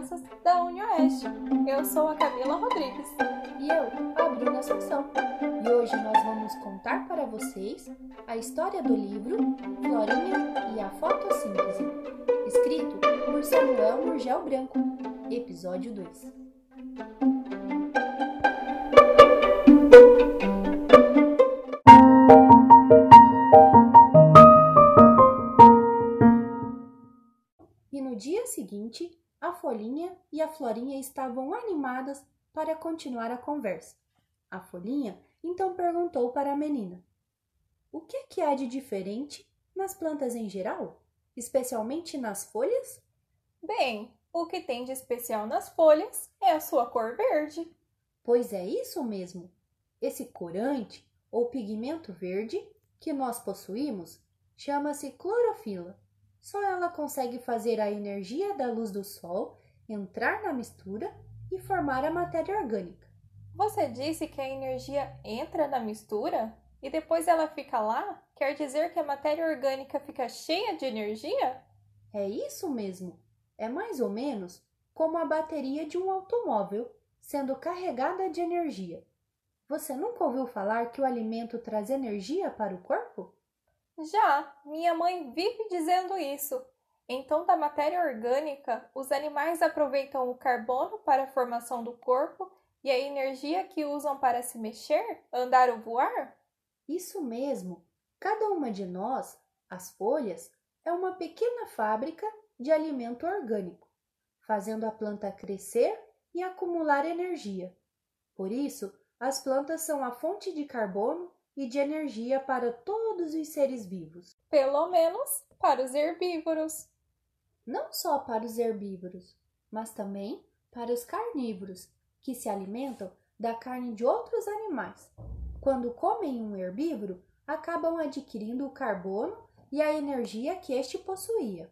crianças da UniOeste. Eu sou a Camila Rodrigues. E eu, a Bruna Assunção. E hoje nós vamos contar para vocês a história do livro Florinha e a Fotossíntese, escrito por Samuel Murgel Branco, episódio 2. Folhinha e a Florinha estavam animadas para continuar a conversa. A Folhinha então perguntou para a menina: O que, que há de diferente nas plantas em geral, especialmente nas folhas? Bem, o que tem de especial nas folhas é a sua cor verde. Pois é isso mesmo. Esse corante ou pigmento verde que nós possuímos chama-se clorofila. Só ela consegue fazer a energia da luz do sol entrar na mistura e formar a matéria orgânica. Você disse que a energia entra na mistura e depois ela fica lá? Quer dizer que a matéria orgânica fica cheia de energia? É isso mesmo. É mais ou menos como a bateria de um automóvel sendo carregada de energia. Você nunca ouviu falar que o alimento traz energia para o corpo? Já, minha mãe vive dizendo isso. Então, da matéria orgânica, os animais aproveitam o carbono para a formação do corpo e a energia que usam para se mexer, andar ou voar? Isso mesmo. Cada uma de nós, as folhas, é uma pequena fábrica de alimento orgânico, fazendo a planta crescer e acumular energia. Por isso, as plantas são a fonte de carbono e de energia para todos os seres vivos. Pelo menos para os herbívoros. Não só para os herbívoros, mas também para os carnívoros, que se alimentam da carne de outros animais. Quando comem um herbívoro, acabam adquirindo o carbono e a energia que este possuía.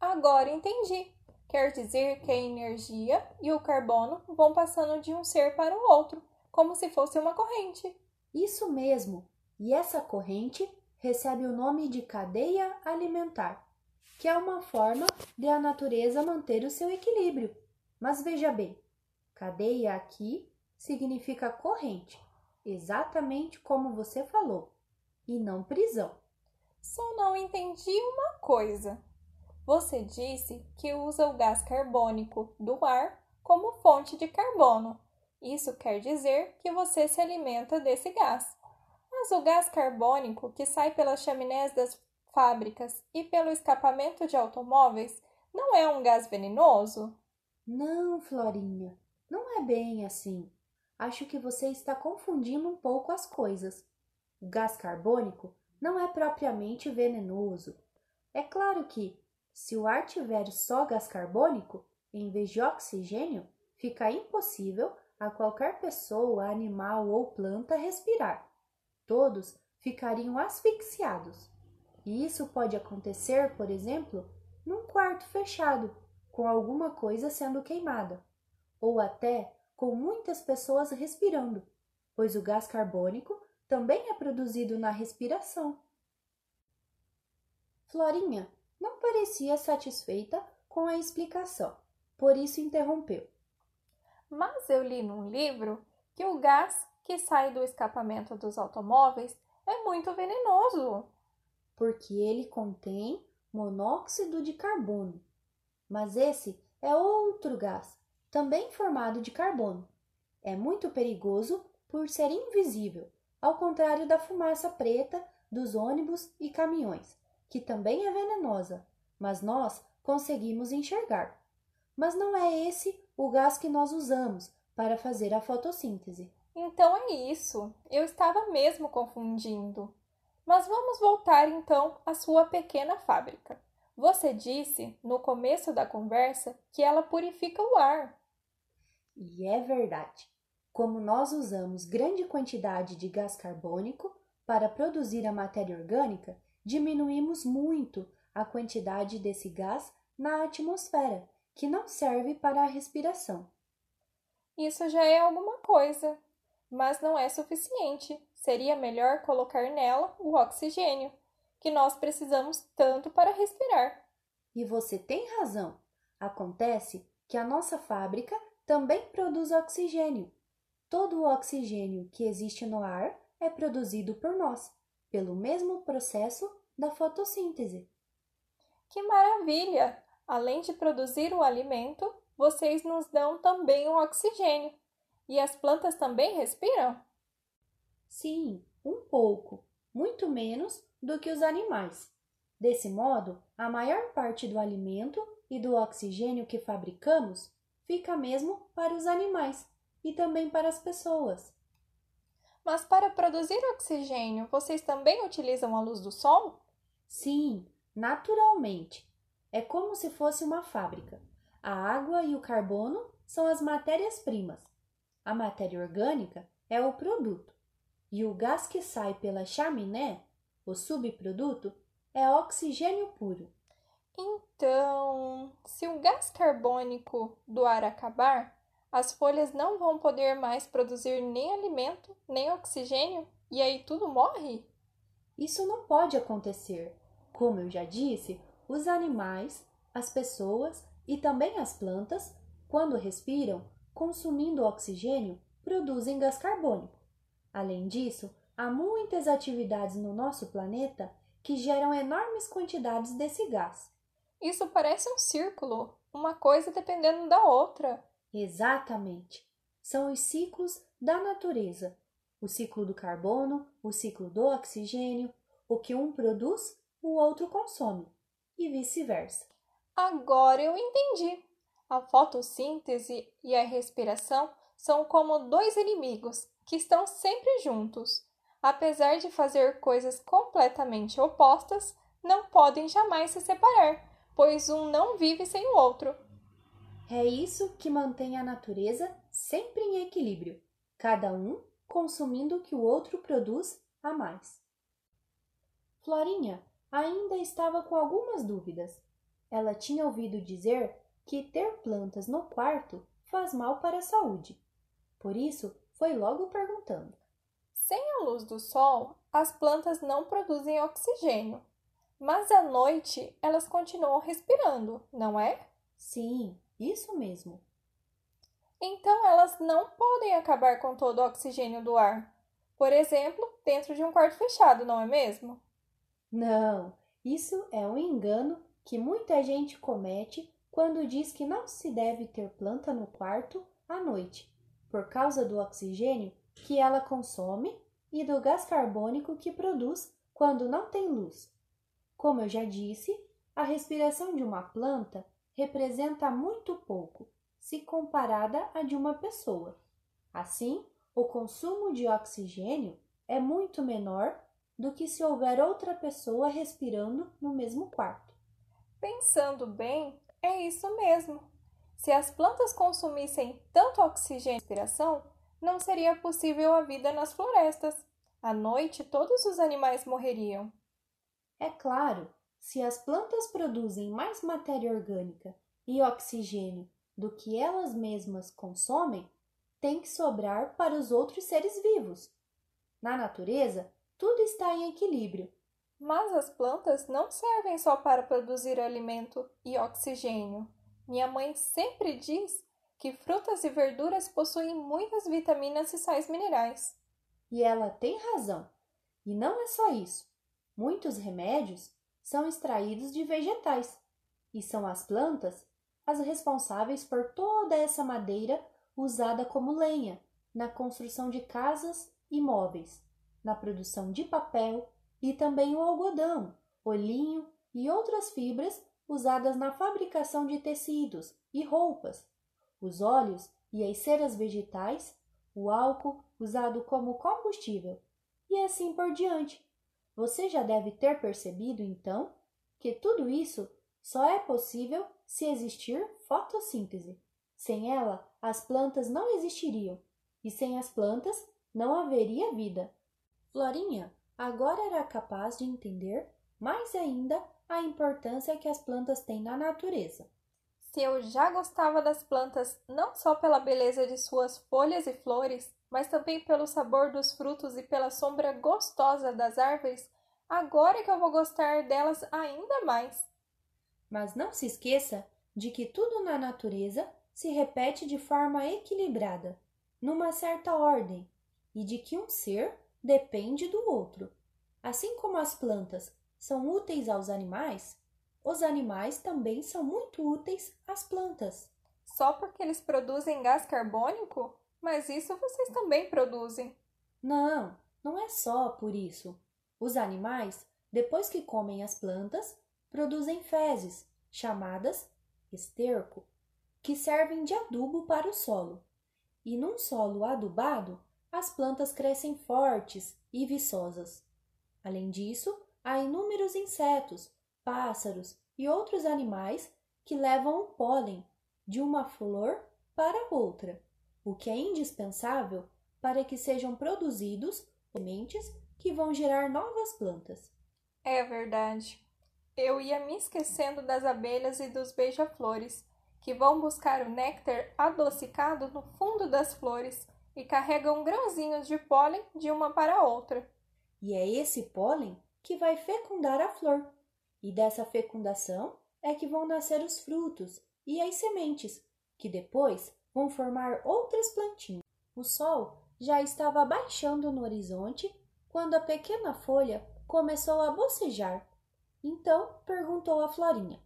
Agora entendi. Quer dizer que a energia e o carbono vão passando de um ser para o outro, como se fosse uma corrente. Isso mesmo. E essa corrente recebe o nome de cadeia alimentar, que é uma forma de a natureza manter o seu equilíbrio. Mas veja bem, cadeia aqui significa corrente, exatamente como você falou, e não prisão. Só não entendi uma coisa. Você disse que usa o gás carbônico do ar como fonte de carbono. Isso quer dizer que você se alimenta desse gás. Mas o gás carbônico que sai pelas chaminés das fábricas e pelo escapamento de automóveis não é um gás venenoso? Não, Florinha, não é bem assim. Acho que você está confundindo um pouco as coisas. O gás carbônico não é propriamente venenoso. É claro que, se o ar tiver só gás carbônico, em vez de oxigênio, fica impossível a qualquer pessoa, animal ou planta respirar. Todos ficariam asfixiados. E isso pode acontecer, por exemplo, num quarto fechado, com alguma coisa sendo queimada, ou até com muitas pessoas respirando, pois o gás carbônico também é produzido na respiração. Florinha não parecia satisfeita com a explicação, por isso interrompeu. Mas eu li num livro que o gás que sai do escapamento dos automóveis é muito venenoso. Porque ele contém monóxido de carbono. Mas esse é outro gás, também formado de carbono. É muito perigoso por ser invisível, ao contrário da fumaça preta dos ônibus e caminhões que também é venenosa, mas nós conseguimos enxergar. Mas não é esse o gás que nós usamos para fazer a fotossíntese. Então é isso. Eu estava mesmo confundindo. Mas vamos voltar então à sua pequena fábrica. Você disse no começo da conversa que ela purifica o ar. E é verdade. Como nós usamos grande quantidade de gás carbônico para produzir a matéria orgânica, diminuímos muito a quantidade desse gás na atmosfera, que não serve para a respiração. Isso já é alguma coisa, mas não é suficiente. Seria melhor colocar nela o oxigênio, que nós precisamos tanto para respirar. E você tem razão. Acontece que a nossa fábrica também produz oxigênio. Todo o oxigênio que existe no ar é produzido por nós, pelo mesmo processo da fotossíntese. Que maravilha! Além de produzir o alimento, vocês nos dão também o oxigênio. E as plantas também respiram? Sim, um pouco, muito menos do que os animais. Desse modo, a maior parte do alimento e do oxigênio que fabricamos fica mesmo para os animais e também para as pessoas. Mas para produzir oxigênio, vocês também utilizam a luz do sol? Sim, naturalmente. É como se fosse uma fábrica. A água e o carbono são as matérias-primas. A matéria orgânica é o produto. E o gás que sai pela chaminé, o subproduto, é oxigênio puro. Então, se o gás carbônico do ar acabar, as folhas não vão poder mais produzir nem alimento, nem oxigênio, e aí tudo morre? Isso não pode acontecer. Como eu já disse, os animais, as pessoas e também as plantas, quando respiram, consumindo oxigênio, produzem gás carbônico. Além disso, há muitas atividades no nosso planeta que geram enormes quantidades desse gás. Isso parece um círculo, uma coisa dependendo da outra. Exatamente. São os ciclos da natureza. O ciclo do carbono, o ciclo do oxigênio, o que um produz, o outro consome, e vice-versa. Agora eu entendi. A fotossíntese e a respiração são como dois inimigos que estão sempre juntos apesar de fazer coisas completamente opostas, não podem jamais se separar, pois um não vive sem o outro. É isso que mantém a natureza sempre em equilíbrio, cada um consumindo o que o outro produz a mais. Florinha ainda estava com algumas dúvidas. Ela tinha ouvido dizer que ter plantas no quarto faz mal para a saúde. Por isso, foi logo perguntando: sem a luz do sol, as plantas não produzem oxigênio, mas à noite elas continuam respirando, não é? Sim, isso mesmo. Então elas não podem acabar com todo o oxigênio do ar. Por exemplo, dentro de um quarto fechado, não é mesmo? Não, isso é um engano que muita gente comete quando diz que não se deve ter planta no quarto à noite, por causa do oxigênio que ela consome e do gás carbônico que produz quando não tem luz. Como eu já disse, a respiração de uma planta representa muito pouco se comparada à de uma pessoa. Assim, o consumo de oxigênio é muito menor do que se houver outra pessoa respirando no mesmo quarto. Pensando bem, é isso mesmo. Se as plantas consumissem tanto oxigênio e respiração, não seria possível a vida nas florestas. À noite, todos os animais morreriam. É claro, se as plantas produzem mais matéria orgânica e oxigênio do que elas mesmas consomem, tem que sobrar para os outros seres vivos. Na natureza, tudo está em equilíbrio. Mas as plantas não servem só para produzir alimento e oxigênio. Minha mãe sempre diz que frutas e verduras possuem muitas vitaminas e sais minerais. E ela tem razão. E não é só isso. Muitos remédios são extraídos de vegetais e são as plantas as responsáveis por toda essa madeira usada como lenha na construção de casas e móveis, na produção de papel e também o algodão, o linho e outras fibras usadas na fabricação de tecidos e roupas os óleos e as ceras vegetais, o álcool usado como combustível e assim por diante. Você já deve ter percebido, então, que tudo isso só é possível se existir fotossíntese. Sem ela, as plantas não existiriam, e sem as plantas não haveria vida. Florinha agora era capaz de entender mais ainda a importância que as plantas têm na natureza se eu já gostava das plantas não só pela beleza de suas folhas e flores, mas também pelo sabor dos frutos e pela sombra gostosa das árvores, agora é que eu vou gostar delas ainda mais. Mas não se esqueça de que tudo na natureza se repete de forma equilibrada, numa certa ordem, e de que um ser depende do outro. Assim como as plantas são úteis aos animais, os animais também são muito úteis às plantas. Só porque eles produzem gás carbônico? Mas isso vocês também produzem. Não, não é só por isso. Os animais, depois que comem as plantas, produzem fezes, chamadas esterco, que servem de adubo para o solo. E num solo adubado, as plantas crescem fortes e viçosas. Além disso, há inúmeros insetos, pássaros e outros animais que levam o pólen de uma flor para outra, o que é indispensável para que sejam produzidos sementes que vão gerar novas plantas. É verdade. Eu ia me esquecendo das abelhas e dos beija-flores, que vão buscar o néctar adocicado no fundo das flores e carregam grãozinhos de pólen de uma para outra. E é esse pólen que vai fecundar a flor. E dessa fecundação é que vão nascer os frutos e as sementes, que depois vão formar outras plantinhas. O sol já estava baixando no horizonte quando a pequena folha começou a bocejar. Então perguntou a Florinha: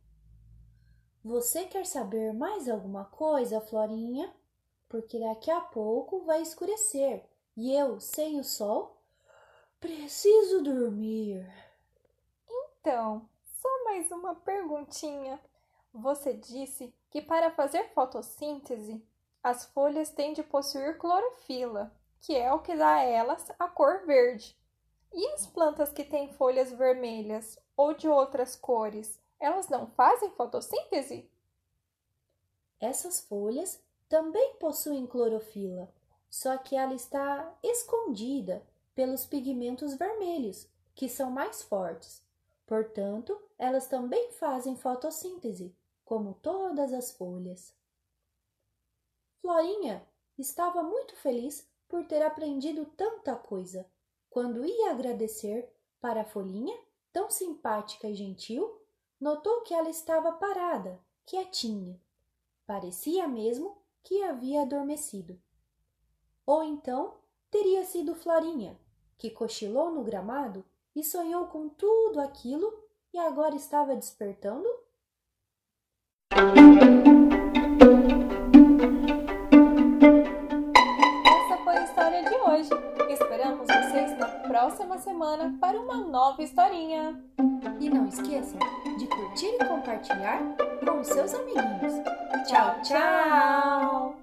Você quer saber mais alguma coisa, Florinha? Porque daqui a pouco vai escurecer e eu, sem o sol, preciso dormir. Então, só mais uma perguntinha. Você disse que para fazer fotossíntese, as folhas têm de possuir clorofila, que é o que dá a elas a cor verde. E as plantas que têm folhas vermelhas ou de outras cores, elas não fazem fotossíntese? Essas folhas também possuem clorofila, só que ela está escondida pelos pigmentos vermelhos, que são mais fortes. Portanto, elas também fazem fotossíntese, como todas as folhas. Florinha estava muito feliz por ter aprendido tanta coisa. Quando ia agradecer para a folhinha, tão simpática e gentil, notou que ela estava parada, quietinha. Parecia mesmo que havia adormecido. Ou então teria sido Florinha, que cochilou no gramado e sonhou com tudo aquilo e agora estava despertando essa foi a história de hoje. Esperamos vocês na próxima semana para uma nova historinha. E não esqueçam curtir e compartilhar com seus amiguinhos. Tchau, tchau!